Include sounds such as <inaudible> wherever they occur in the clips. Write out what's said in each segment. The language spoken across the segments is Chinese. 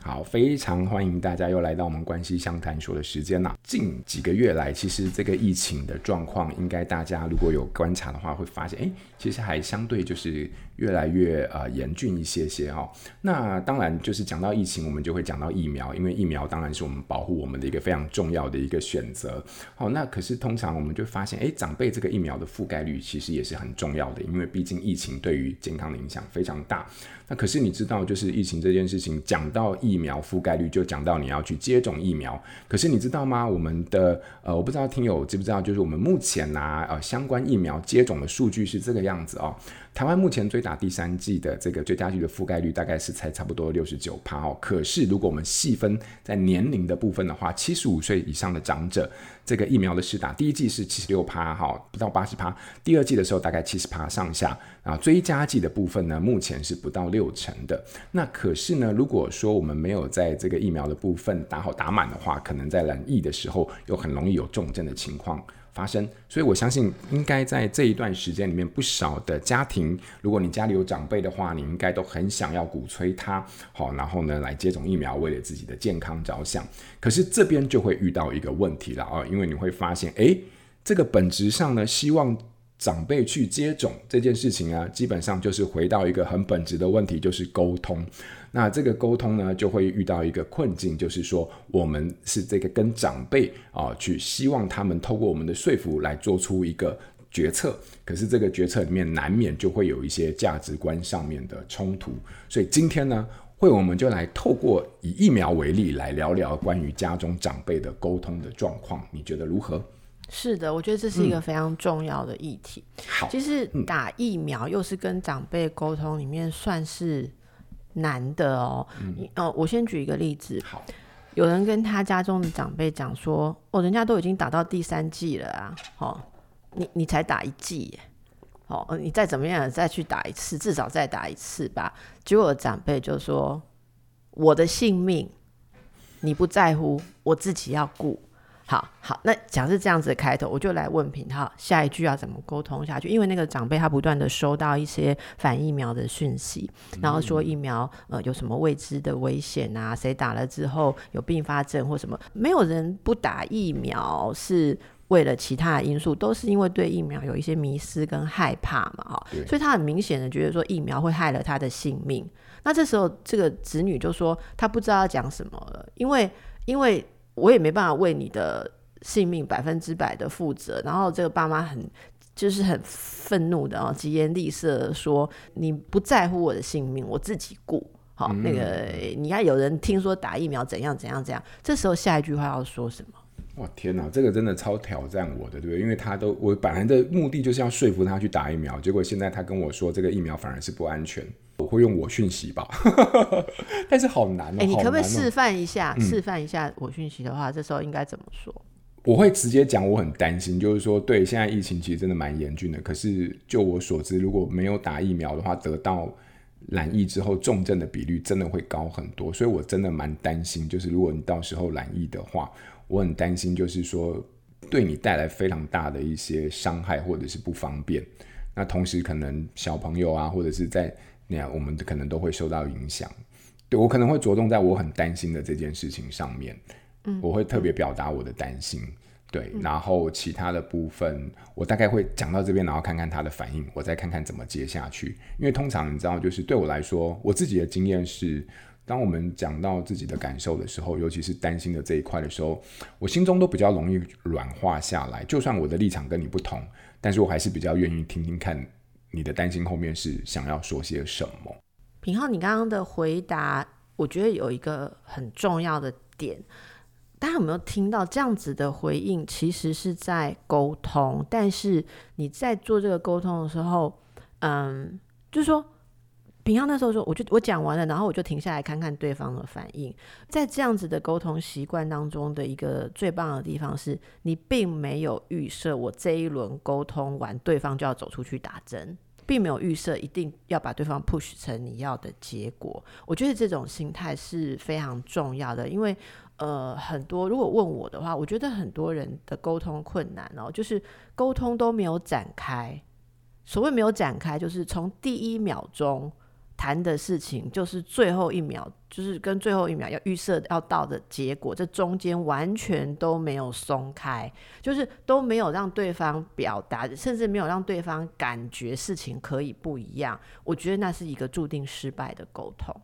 好，非常欢迎大家又来到我们关系相谈所的时间了。近几个月来，其实这个疫情的状况，应该大家如果有观察的话，会发现，哎，其实还相对就是越来越呃严峻一些些哈、哦。那当然就是讲到疫情，我们就会讲到疫苗，因为疫苗当然是我们保护我们的一个非常重要的一个选择。好，那可是通常我们就发现，哎，长辈这个疫苗的覆盖率其实也是很重要的，因为毕竟疫情对于健康的影响非常大。那可是你知道，就是疫情这件事情，讲到疫苗覆盖率，就讲到你要去接种疫苗。可是你知道吗？我们的呃，我不知道听友知不知道，就是我们目前拿、呃相关疫苗接种的数据是这个样子哦。台湾目前最大打第三季的这个追加剂的覆盖率大概是才差不多六十九趴哦。可是如果我们细分在年龄的部分的话，七十五岁以上的长者，这个疫苗的施打，第一季是七十六趴哈，不到八十趴。第二季的时候大概七十趴上下啊。追加剂的部分呢，目前是不到。六成的。那可是呢，如果说我们没有在这个疫苗的部分打好打满的话，可能在染疫的时候又很容易有重症的情况发生。所以我相信，应该在这一段时间里面，不少的家庭，如果你家里有长辈的话，你应该都很想要鼓吹他好，然后呢来接种疫苗，为了自己的健康着想。可是这边就会遇到一个问题了啊，因为你会发现，诶，这个本质上呢，希望。长辈去接种这件事情啊，基本上就是回到一个很本质的问题，就是沟通。那这个沟通呢，就会遇到一个困境，就是说我们是这个跟长辈啊，去希望他们透过我们的说服来做出一个决策。可是这个决策里面难免就会有一些价值观上面的冲突。所以今天呢，会我们就来透过以疫苗为例来聊聊关于家中长辈的沟通的状况，你觉得如何？是的，我觉得这是一个非常重要的议题。其实打疫苗又是跟长辈沟通里面算是难的哦。嗯、呃，我先举一个例子。好，有人跟他家中的长辈讲说：“哦，人家都已经打到第三剂了啊，哦，你你才打一剂，哦，你再怎么样再去打一次，至少再打一次吧。”结果长辈就说：“我的性命你不在乎，我自己要顾。”好好，那假设这样子的开头，我就来问品皓，下一句要怎么沟通下去？因为那个长辈他不断的收到一些反疫苗的讯息，然后说疫苗呃有什么未知的危险啊，谁打了之后有并发症或什么？没有人不打疫苗是为了其他的因素，都是因为对疫苗有一些迷失跟害怕嘛，哈，所以他很明显的觉得说疫苗会害了他的性命。那这时候这个子女就说他不知道要讲什么了，因为因为。我也没办法为你的性命百分之百的负责。然后这个爸妈很就是很愤怒的哦，疾言厉色说，你不在乎我的性命，我自己顾。好，嗯、那个你要有人听说打疫苗怎样怎样怎样，这时候下一句话要说什么？哇天哪，这个真的超挑战我的，对不对？因为他都我本来的目的就是要说服他去打疫苗，结果现在他跟我说这个疫苗反而是不安全。我会用我讯息吧，<laughs> 但是好难哦。哎、欸，你可不可以示范一下？嗯、示范一下我讯息的话，这时候应该怎么说？我会直接讲，我很担心，就是说，对，现在疫情其实真的蛮严峻的。可是就我所知，如果没有打疫苗的话，得到染疫之后重症的比率真的会高很多。所以我真的蛮担心，就是如果你到时候染疫的话，我很担心，就是说对你带来非常大的一些伤害或者是不方便。那同时可能小朋友啊，或者是在那样，我们可能都会受到影响。对，我可能会着重在我很担心的这件事情上面，嗯，我会特别表达我的担心。对，嗯，然后其他的部分，我大概会讲到这边，然后看看他的反应，我再看看怎么接下去。因为通常你知道，就是对我来说，我自己的经验是，当我们讲到自己的感受的时候，尤其是担心的这一块的时候，我心中都比较容易软化下来。就算我的立场跟你不同，但是我还是比较愿意听听看。你的担心后面是想要说些什么？平浩，你刚刚的回答，我觉得有一个很重要的点，大家有没有听到这样子的回应？其实是在沟通，但是你在做这个沟通的时候，嗯，就是说，品皓那时候说，我就我讲完了，然后我就停下来看看对方的反应。在这样子的沟通习惯当中的一个最棒的地方是，你并没有预设我这一轮沟通完，对方就要走出去打针，并没有预设一定要把对方 push 成你要的结果。我觉得这种心态是非常重要的，因为呃，很多如果问我的话，我觉得很多人的沟通困难哦，就是沟通都没有展开。所谓没有展开，就是从第一秒钟谈的事情，就是最后一秒，就是跟最后一秒要预设要到的结果，这中间完全都没有松开，就是都没有让对方表达，甚至没有让对方感觉事情可以不一样。我觉得那是一个注定失败的沟通。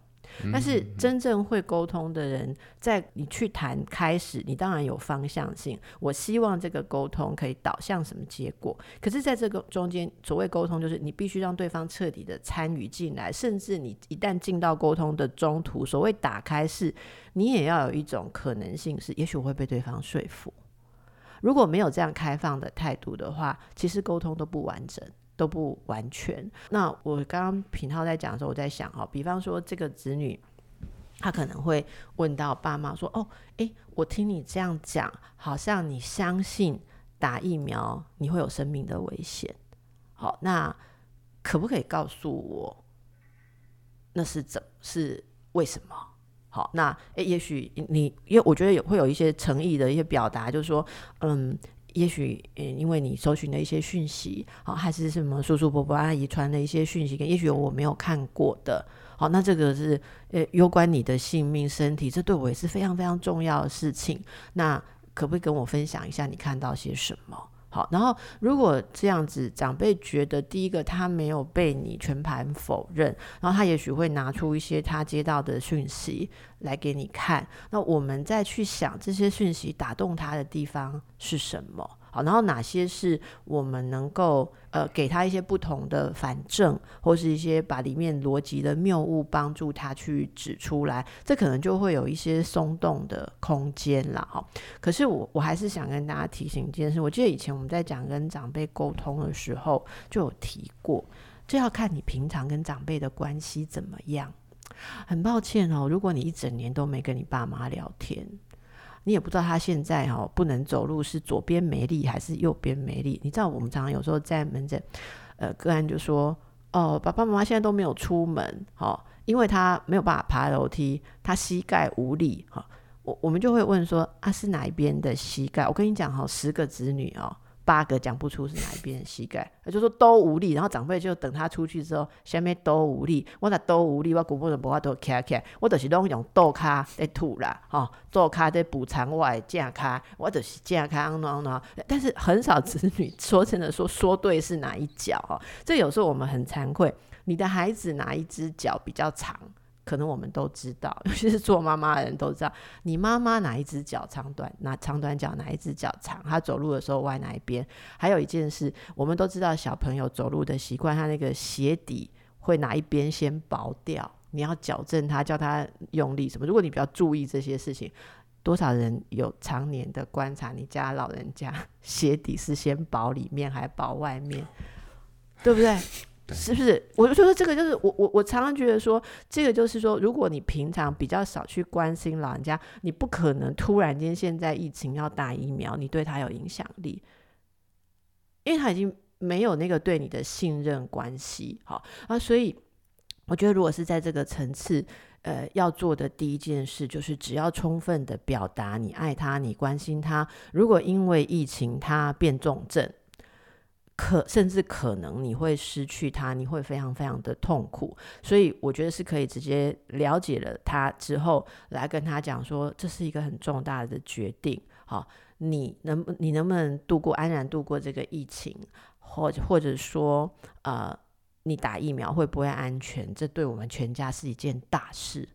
但是真正会沟通的人，在你去谈开始，你当然有方向性。我希望这个沟通可以导向什么结果？可是，在这个中间，所谓沟通，就是你必须让对方彻底的参与进来，甚至你一旦进到沟通的中途，所谓打开是，你也要有一种可能性是，也许我会被对方说服。如果没有这样开放的态度的话，其实沟通都不完整。都不完全。那我刚刚品皓在讲的时候，我在想哈，比方说这个子女，他可能会问到爸妈说：“哦，诶，我听你这样讲，好像你相信打疫苗你会有生命的危险。好，那可不可以告诉我，那是怎是为什么？好，那诶，也许你因为我觉得有会有一些诚意的一些表达，就是说，嗯。”也许，因为你搜寻的一些讯息，好，还是什么叔叔伯伯阿姨传的一些讯息，也许有我没有看过的，好，那这个是呃，攸关你的性命、身体，这对我也是非常非常重要的事情。那可不可以跟我分享一下你看到些什么？好，然后如果这样子，长辈觉得第一个他没有被你全盘否认，然后他也许会拿出一些他接到的讯息来给你看，那我们再去想这些讯息打动他的地方是什么？好，然后哪些是我们能够呃给他一些不同的反证，或是一些把里面逻辑的谬误帮助他去指出来，这可能就会有一些松动的空间了哈。可是我我还是想跟大家提醒一件事，我记得以前我们在讲跟长辈沟通的时候就有提过，这要看你平常跟长辈的关系怎么样。很抱歉哦，如果你一整年都没跟你爸妈聊天。你也不知道他现在哈不能走路是左边没力还是右边没力。你知道我们常常有时候在门诊，呃，个案就说哦，爸爸妈妈现在都没有出门，哦，因为他没有办法爬楼梯，他膝盖无力，哈，我我们就会问说啊，是哪一边的膝盖？我跟你讲哈，十个子女哦。八个讲不出是哪一边膝盖，他就说都无力，然后长辈就等他出去之后，下面都无力，我那都无力，我骨盆的无都卡卡，我就是拢用倒卡在吐啦，哈，倒卡在补偿我的正卡，我就是正卡喏喏，但是很少子女说真的说说对是哪一脚哈，这有时候我们很惭愧，你的孩子哪一只脚比较长？可能我们都知道，<laughs> 尤其是做妈妈的人都知道，你妈妈哪一只脚长短，哪长短脚哪一只脚长，她走路的时候歪哪一边。还有一件事，我们都知道小朋友走路的习惯，他那个鞋底会哪一边先薄掉，你要矫正他，叫他用力什么。如果你比较注意这些事情，多少人有常年的观察，你家老人家鞋底是先薄里面还薄外面，<laughs> 对不对？是不是？我就说这个就是我我我常常觉得说，这个就是说，如果你平常比较少去关心老人家，你不可能突然间现在疫情要打疫苗，你对他有影响力，因为他已经没有那个对你的信任关系。好啊，所以我觉得如果是在这个层次，呃，要做的第一件事就是，只要充分的表达你爱他，你关心他。如果因为疫情他变重症，可甚至可能你会失去他，你会非常非常的痛苦，所以我觉得是可以直接了解了他之后，来跟他讲说，这是一个很重大的决定，好，你能你能不能度过安然度过这个疫情，或者或者说呃，你打疫苗会不会安全？这对我们全家是一件大事，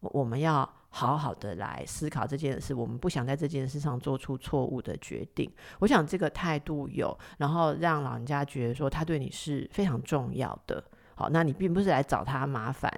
我们要。好好的来思考这件事，我们不想在这件事上做出错误的决定。我想这个态度有，然后让老人家觉得说他对你是非常重要的。好，那你并不是来找他麻烦，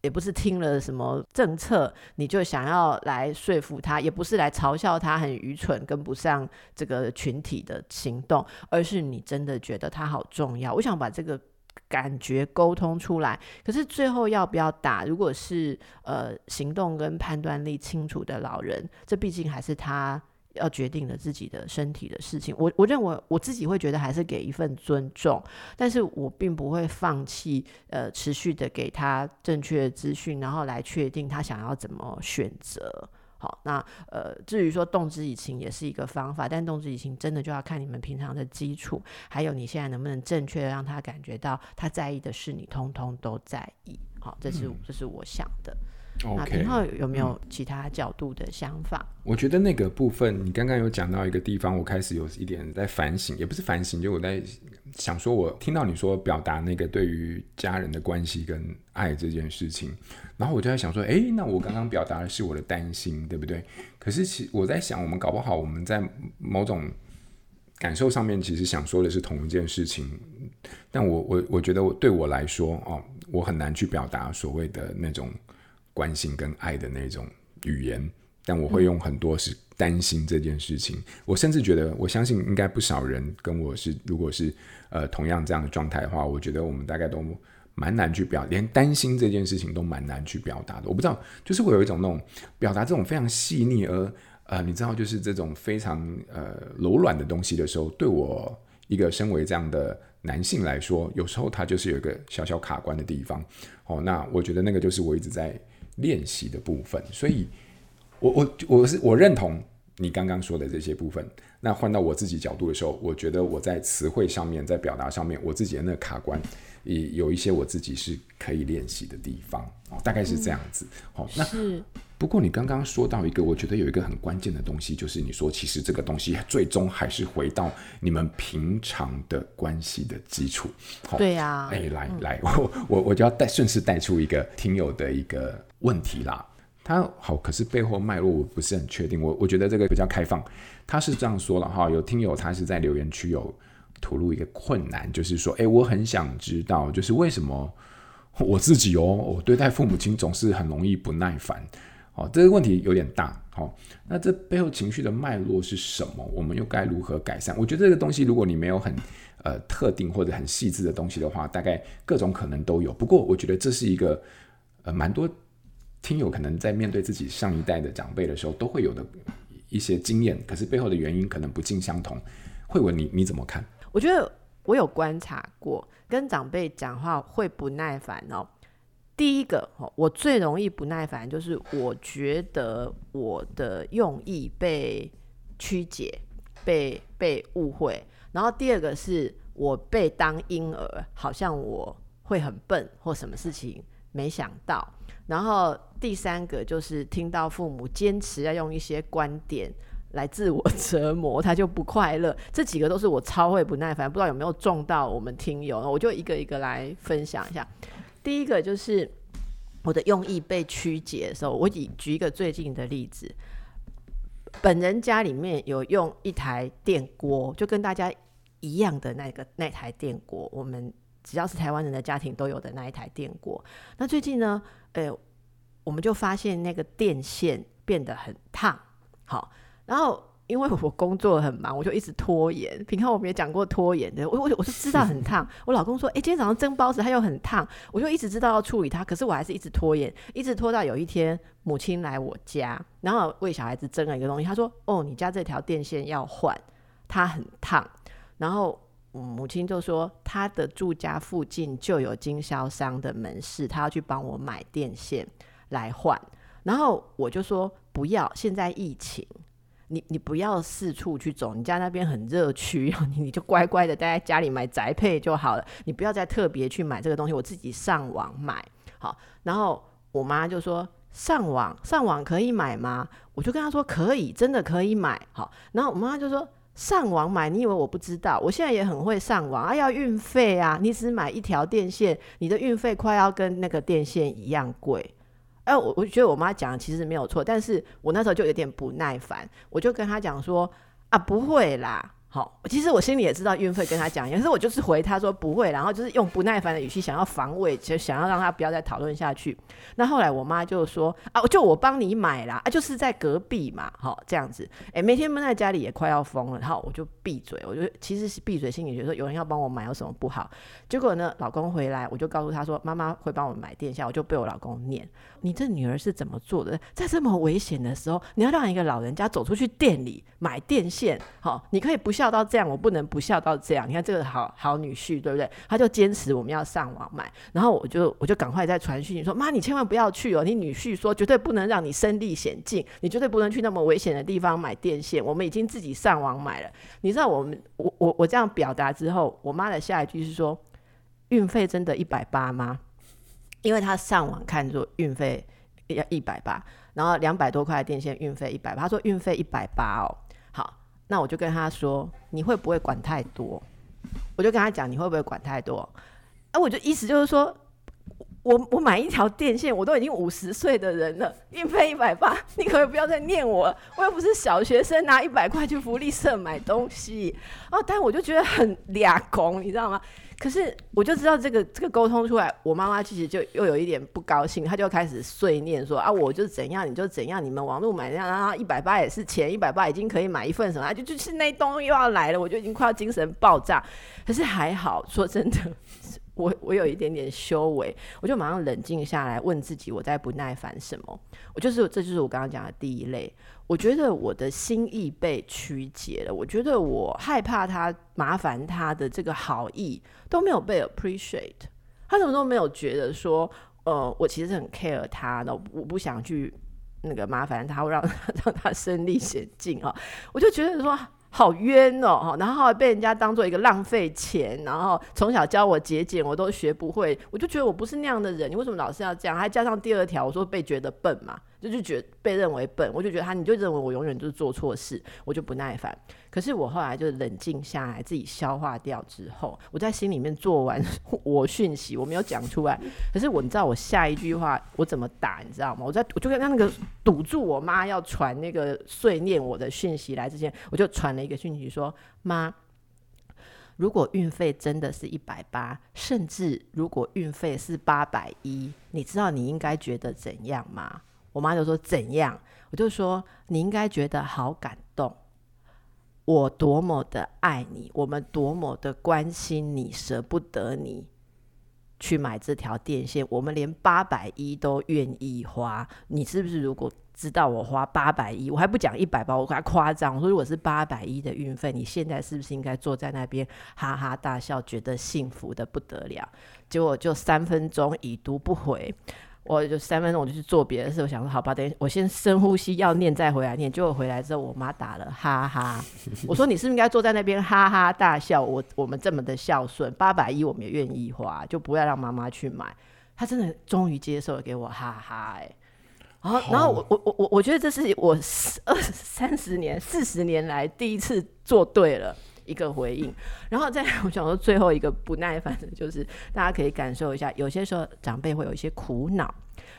也不是听了什么政策你就想要来说服他，也不是来嘲笑他很愚蠢跟不上这个群体的行动，而是你真的觉得他好重要。我想把这个感觉沟通出来。可是最后要不要打？如果是呃行动跟判断力清楚的老人，这毕竟还是他要决定了自己的身体的事情。我我认为我自己会觉得还是给一份尊重，但是我并不会放弃呃持续的给他正确的资讯，然后来确定他想要怎么选择。好，那呃，至于说动之以情也是一个方法，但动之以情真的就要看你们平常的基础，还有你现在能不能正确的让他感觉到他在意的事，你通通都在意。好，这是、嗯、这是我想的。那平浩有没有其他角度的想法？嗯、我觉得那个部分，你刚刚有讲到一个地方，我开始有一点在反省，也不是反省，就我在想说，我听到你说表达那个对于家人的关系跟爱这件事情，然后我就在想说，诶，那我刚刚表达的是我的担心，对不对？可是其我在想，我们搞不好我们在某种感受上面，其实想说的是同一件事情，但我我我觉得我对我来说，哦，我很难去表达所谓的那种。关心跟爱的那种语言，但我会用很多是担心这件事情。嗯、我甚至觉得，我相信应该不少人跟我是，如果是呃同样这样的状态的话，我觉得我们大概都蛮难去表，连担心这件事情都蛮难去表达的。我不知道，就是会有一种那种表达这种非常细腻而呃，你知道，就是这种非常呃柔软的东西的时候，对我一个身为这样的男性来说，有时候他就是有一个小小卡关的地方。哦，那我觉得那个就是我一直在。练习的部分，所以我我我是我认同你刚刚说的这些部分。那换到我自己角度的时候，我觉得我在词汇上面，在表达上面，我自己的那个卡关，也有一些我自己是可以练习的地方。哦，大概是这样子。好、嗯哦，那不过你刚刚说到一个，我觉得有一个很关键的东西，就是你说其实这个东西最终还是回到你们平常的关系的基础。哦、对呀、啊。哎，来来，我我我就要带顺势带出一个听友的一个。问题啦，他好，可是背后脉络我不是很确定。我我觉得这个比较开放，他是这样说了哈。有听友他是在留言区有吐露一个困难，就是说，哎，我很想知道，就是为什么我自己哦，我对待父母亲总是很容易不耐烦。哦，这个问题有点大。好，那这背后情绪的脉络是什么？我们又该如何改善？我觉得这个东西，如果你没有很呃特定或者很细致的东西的话，大概各种可能都有。不过，我觉得这是一个呃蛮多。听友可能在面对自己上一代的长辈的时候，都会有的一些经验，可是背后的原因可能不尽相同。慧文，你你怎么看？我觉得我有观察过，跟长辈讲话会不耐烦哦。第一个，我最容易不耐烦，就是我觉得我的用意被曲解、被被误会。然后第二个是我被当婴儿，好像我会很笨或什么事情没想到。然后第三个就是听到父母坚持要用一些观点来自我 <laughs> 折磨，他就不快乐。这几个都是我超会不耐烦，不知道有没有中到我们听友，我就一个一个来分享一下。第一个就是我的用意被曲解的时候，我以举一个最近的例子，本人家里面有用一台电锅，就跟大家一样的那个那台电锅，我们。只要是台湾人的家庭都有的那一台电锅，那最近呢，呃，我们就发现那个电线变得很烫。好，然后因为我工作很忙，我就一直拖延。平常我们也讲过拖延的，我我我就知道很烫。<laughs> 我老公说，哎、欸，今天早上蒸包子，它又很烫，我就一直知道要处理它，可是我还是一直拖延，一直拖到有一天母亲来我家，然后为小孩子蒸了一个东西，他说，哦，你家这条电线要换，它很烫，然后。母亲就说，她的住家附近就有经销商的门市，她要去帮我买电线来换。然后我就说不要，现在疫情，你你不要四处去走，你家那边很热区，你你就乖乖的待在家里买宅配就好了，你不要再特别去买这个东西，我自己上网买。好，然后我妈就说上网上网可以买吗？我就跟她说可以，真的可以买。好，然后我妈就说。上网买，你以为我不知道？我现在也很会上网啊，要运费啊！你只买一条电线，你的运费快要跟那个电线一样贵。哎、我我觉得我妈讲的其实没有错，但是我那时候就有点不耐烦，我就跟她讲说啊，不会啦，好，其实我心里也知道运费跟他讲，可是我就是回他说不会，然后就是用不耐烦的语气想要防卫，就想要让他不要再讨论下去。那后来我妈就说啊，就我帮你买啦，啊，就是在隔壁嘛，好这样子，哎，每天闷在家里也快要疯了，然后我就闭嘴，我就其实是闭嘴，心里觉得说有人要帮我买有什么不好。结果呢，老公回来，我就告诉他说妈妈会帮我买电线，我就被我老公念，你这女儿是怎么做的？在这么危险的时候，你要让一个老人家走出去店里买电线，好，你可以不像笑到这样，我不能不笑到这样。你看这个好好女婿，对不对？他就坚持我们要上网买，然后我就我就赶快在传讯息说：“妈，你千万不要去哦！你女婿说绝对不能让你身历险境，你绝对不能去那么危险的地方买电线。我们已经自己上网买了。你知道我们我我我这样表达之后，我妈的下一句是说：运费真的一百八吗？因为她上网看作运费要一百八，然后两百多块的电线运费一百八，她说运费一百八哦。”那我就跟他说：“你会不会管太多？”我就跟他讲：“你会不会管太多？”哎，我就意思就是说，我我买一条电线，我都已经五十岁的人了，运费一百八，你可不可以不要再念我？我又不是小学生，拿一百块去福利社买东西。哦，但我就觉得很俩公，你知道吗？可是我就知道这个这个沟通出来，我妈妈其实就又有一点不高兴，她就开始碎念说啊，我就怎样你就怎样，你们网络买这样，然后一百八也是钱，一百八已经可以买一份什么，啊就就是那东西又要来了，我就已经快要精神爆炸。可是还好，说真的，我我有一点点修为，我就马上冷静下来，问自己我在不耐烦什么？我就是这就是我刚刚讲的第一类。我觉得我的心意被曲解了，我觉得我害怕他麻烦他的这个好意都没有被 appreciate，他怎么都没有觉得说，呃，我其实很 care 他的，我不想去那个麻烦他，会让 <laughs> 让他身历险境啊，我就觉得说。好冤哦，然后被人家当做一个浪费钱，然后从小教我节俭，我都学不会，我就觉得我不是那样的人，你为什么老是要这样？还加上第二条，我说被觉得笨嘛。就就觉得被认为笨，我就觉得他，你就认为我永远都是做错事，我就不耐烦。可是我后来就冷静下来，自己消化掉之后，我在心里面做完 <laughs> 我讯息，我没有讲出来。可是我，你知道我下一句话我怎么打，你知道吗？我在我就跟他那个堵住我妈要传那个碎念我的讯息来之前，我就传了一个讯息说：妈，如果运费真的是一百八，甚至如果运费是八百一，你知道你应该觉得怎样吗？我妈就说怎样？我就说你应该觉得好感动，我多么的爱你，我们多么的关心你，舍不得你去买这条电线，我们连八百一都愿意花。你是不是如果知道我花八百一，我还不讲一百八，我还夸张。我说如果是八百一的运费，你现在是不是应该坐在那边哈哈大笑，觉得幸福得不得了？结果就三分钟已读不回。我就三分钟，我就去做别的事。我想说，好吧，等我先深呼吸，要念再回来念。结果回来之后，我妈打了哈哈。<laughs> 我说你是不是应该坐在那边哈哈大笑？我我们这么的孝顺，八百一我们也愿意花，就不要让妈妈去买。她真的终于接受了，给我哈哈哎、欸。然后然后我我我我我觉得这是我二三十年四十年来第一次做对了。一个回应，<laughs> 然后再 <laughs> 我想说最后一个不耐烦的就是，大家可以感受一下，有些时候长辈会有一些苦恼，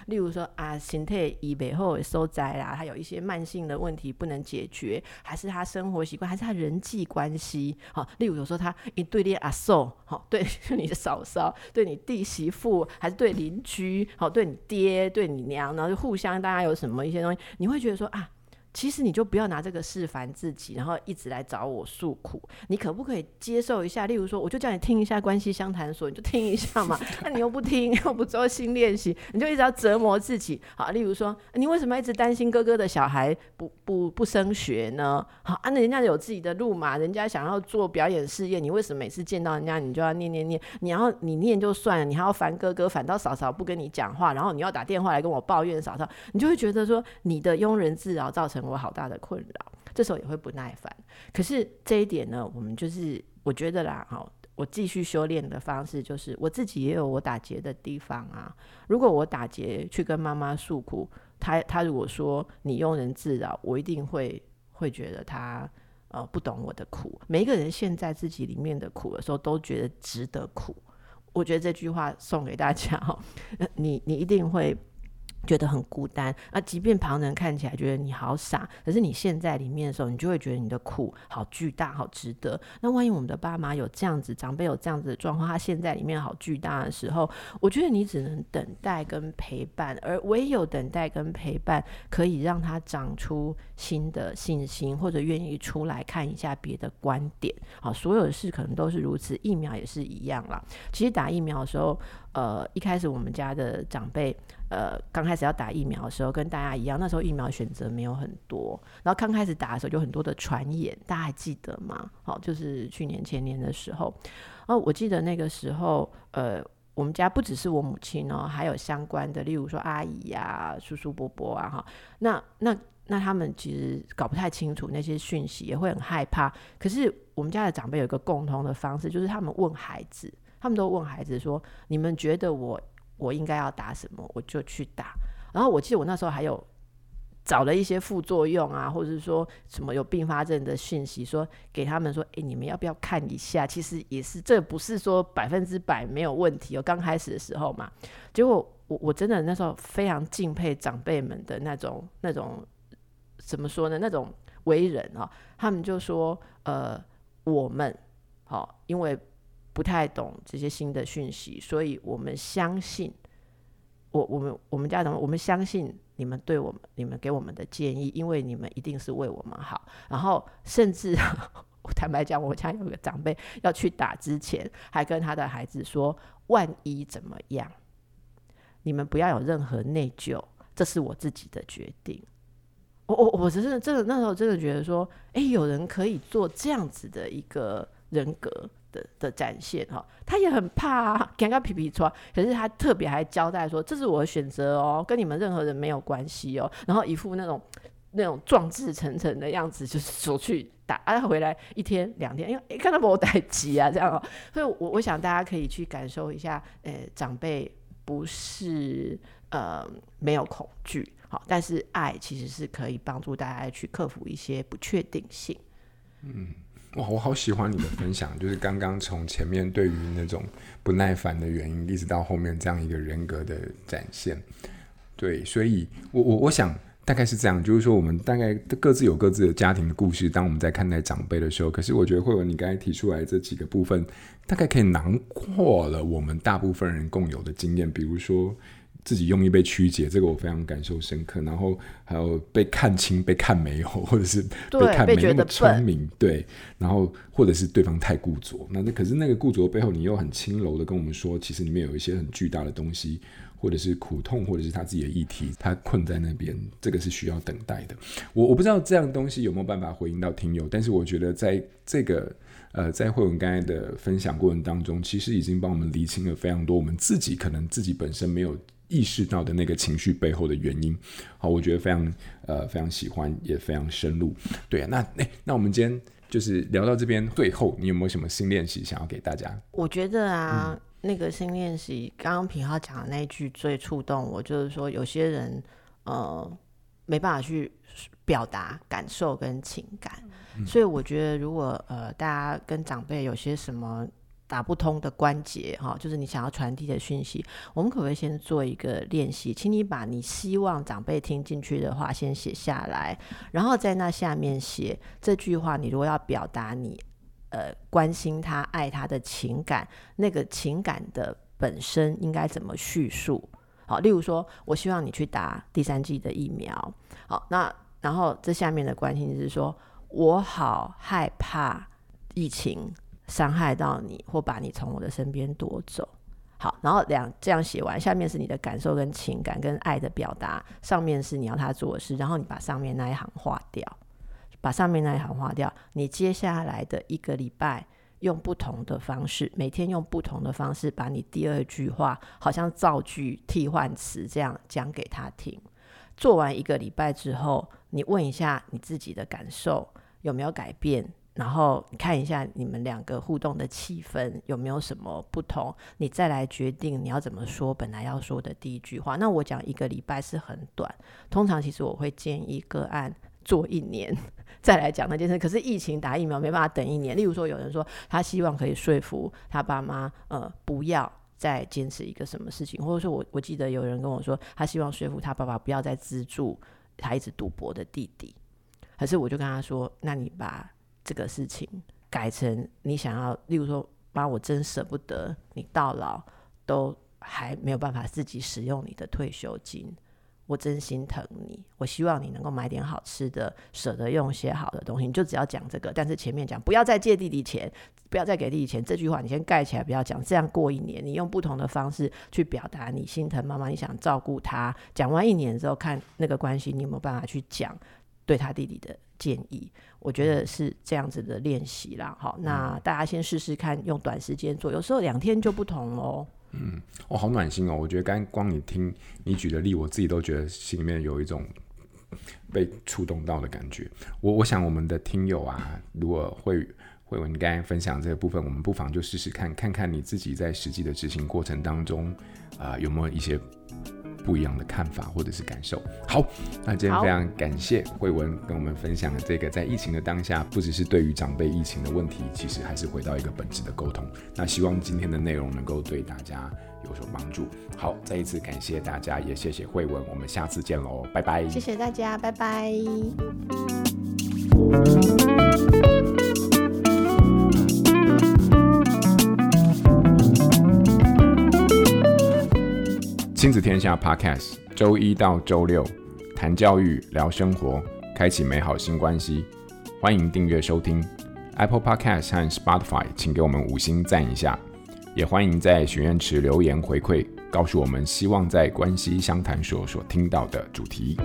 例如说啊，身体以背后受灾啦，他有一些慢性的问题不能解决，还是他生活习惯，还是他人际关系，好，例如有时候他一对列阿嫂，<laughs> 好，对你的嫂嫂，对你弟媳妇，还是对邻居，好，对你爹，对你娘，然后就互相大家有什么一些东西，你会觉得说啊。其实你就不要拿这个事烦自己，然后一直来找我诉苦。你可不可以接受一下？例如说，我就叫你听一下关系相谈所，你就听一下嘛。<laughs> 那你又不听，又不做新练习，你就一直要折磨自己。好，例如说，你为什么一直担心哥哥的小孩不不不升学呢？好，啊，那人家有自己的路嘛，人家想要做表演事业，你为什么每次见到人家你就要念念念？你要你念就算了，你还要烦哥哥，反倒嫂嫂不跟你讲话，然后你要打电话来跟我抱怨嫂嫂，你就会觉得说你的庸人自扰造成我好大的困扰，这时候也会不耐烦。可是这一点呢，我们就是我觉得啦，哈，我继续修炼的方式就是我自己也有我打结的地方啊。如果我打结去跟妈妈诉苦，她她如果说你庸人自扰，我一定会会觉得她呃不懂我的苦。每一个人现在自己里面的苦的时候，都觉得值得苦。我觉得这句话送给大家哈，<laughs> 你你一定会。觉得很孤单啊，即便旁人看起来觉得你好傻，可是你现在里面的时候，你就会觉得你的苦好巨大，好值得。那万一我们的爸妈有这样子，长辈有这样子的状况，他现在里面好巨大的时候，我觉得你只能等待跟陪伴，而唯有等待跟陪伴，可以让他长出新的信心，或者愿意出来看一下别的观点。好，所有的事可能都是如此，疫苗也是一样啦。其实打疫苗的时候，呃，一开始我们家的长辈。呃，刚开始要打疫苗的时候，跟大家一样，那时候疫苗选择没有很多。然后刚开始打的时候，就很多的传言，大家还记得吗？好，就是去年前年的时候。哦，我记得那个时候，呃，我们家不只是我母亲哦，还有相关的，例如说阿姨呀、叔叔伯伯啊，哈，那那那他们其实搞不太清楚那些讯息，也会很害怕。可是我们家的长辈有一个共同的方式，就是他们问孩子，他们都问孩子说：“你们觉得我？”我应该要打什么，我就去打。然后我记得我那时候还有找了一些副作用啊，或者是说什么有并发症的讯息，说给他们说，哎，你们要不要看一下？其实也是，这不是说百分之百没有问题哦。刚开始的时候嘛，结果我我真的那时候非常敬佩长辈们的那种那种怎么说呢？那种为人啊，他们就说，呃，我们好，因为。不太懂这些新的讯息，所以我们相信我，我们我们家长，我们相信你们对我们，你们给我们的建议，因为你们一定是为我们好。然后甚至 <laughs> 坦白讲，我家有个长辈要去打之前，还跟他的孩子说：“万一怎么样，你们不要有任何内疚，这是我自己的决定。”我我我只是真的那时候真的觉得说，哎，有人可以做这样子的一个人格。的的展现哈，他也很怕啊，给他皮皮穿，可是他特别还交代说，这是我的选择哦，跟你们任何人没有关系哦。然后一副那种那种壮志成城的样子，就是走去打，啊回来一天两天，因为看到我带急啊这样哦。所以我我想大家可以去感受一下，呃，长辈不是呃没有恐惧，好，但是爱其实是可以帮助大家去克服一些不确定性，嗯。哇，我好喜欢你的分享，<laughs> 就是刚刚从前面对于那种不耐烦的原因，一直到后面这样一个人格的展现。对，所以我我我想大概是这样，就是说我们大概各自有各自的家庭的故事。当我们在看待长辈的时候，可是我觉得慧文你刚才提出来这几个部分，大概可以囊括了我们大部分人共有的经验，比如说。自己用意被曲解，这个我非常感受深刻。然后还有被看清、被看没有，<laughs> 或者是被看没那么聪明，对。然后或者是对方太固着，那那可是那个固着背后，你又很轻柔的跟我们说，其实里面有一些很巨大的东西，或者是苦痛，或者是他自己的议题，他困在那边，这个是需要等待的。我我不知道这样东西有没有办法回应到听友，但是我觉得在这个呃，在慧文刚才的分享过程当中，其实已经帮我们厘清了非常多我们自己可能自己本身没有。意识到的那个情绪背后的原因，好，我觉得非常呃非常喜欢，也非常深入。对啊，那哎、欸，那我们今天就是聊到这边，最后你有没有什么新练习想要给大家？我觉得啊，嗯、那个新练习，刚刚平浩讲的那一句最触动我，就是说有些人呃没办法去表达感受跟情感，嗯、所以我觉得如果呃大家跟长辈有些什么。打不通的关节，哈，就是你想要传递的讯息。我们可不可以先做一个练习？请你把你希望长辈听进去的话先写下来，然后在那下面写这句话。你如果要表达你呃关心他、爱他的情感，那个情感的本身应该怎么叙述？好，例如说，我希望你去打第三剂的疫苗。好，那然后这下面的关心就是说，我好害怕疫情。伤害到你，或把你从我的身边夺走。好，然后两这样写完，下面是你的感受跟情感跟爱的表达，上面是你要他做的事，然后你把上面那一行划掉，把上面那一行划掉。你接下来的一个礼拜，用不同的方式，每天用不同的方式，把你第二句话，好像造句替换词这样讲给他听。做完一个礼拜之后，你问一下你自己的感受有没有改变。然后看一下你们两个互动的气氛有没有什么不同，你再来决定你要怎么说本来要说的第一句话。那我讲一个礼拜是很短，通常其实我会建议个案做一年再来讲那件事。可是疫情打疫苗没办法等一年。例如说有人说他希望可以说服他爸妈，呃，不要再坚持一个什么事情，或者说我我记得有人跟我说，他希望说服他爸爸不要再资助他一直赌博的弟弟，可是我就跟他说，那你把这个事情改成你想要，例如说，妈，我真舍不得你到老都还没有办法自己使用你的退休金。我真心疼你，我希望你能够买点好吃的，舍得用些好的东西。你就只要讲这个，但是前面讲不要再借弟弟钱，不要再给弟弟钱，这句话你先盖起来，不要讲。这样过一年，你用不同的方式去表达你心疼妈妈，你想照顾他。讲完一年之后，看那个关系，你有没有办法去讲对他弟弟的建议？我觉得是这样子的练习啦。好，那大家先试试看，用短时间做，有时候两天就不同喽。嗯，哦，好暖心哦！我觉得刚光你听你举的例，我自己都觉得心里面有一种被触动到的感觉。我我想我们的听友啊，如果会会文刚才分享这个部分，我们不妨就试试看，看看你自己在实际的执行过程当中啊、呃，有没有一些。不一样的看法或者是感受。好，那今天非常感谢慧文跟我们分享的这个，在疫情的当下，不只是对于长辈疫情的问题，其实还是回到一个本质的沟通。那希望今天的内容能够对大家有所帮助。好，再一次感谢大家，也谢谢慧文，我们下次见喽，拜拜。谢谢大家，拜拜。亲子天下 Podcast，周一到周六谈教育、聊生活，开启美好新关系。欢迎订阅收听 Apple Podcast 和 Spotify，请给我们五星赞一下。也欢迎在许愿池留言回馈，告诉我们希望在关系相谈所所听到的主题。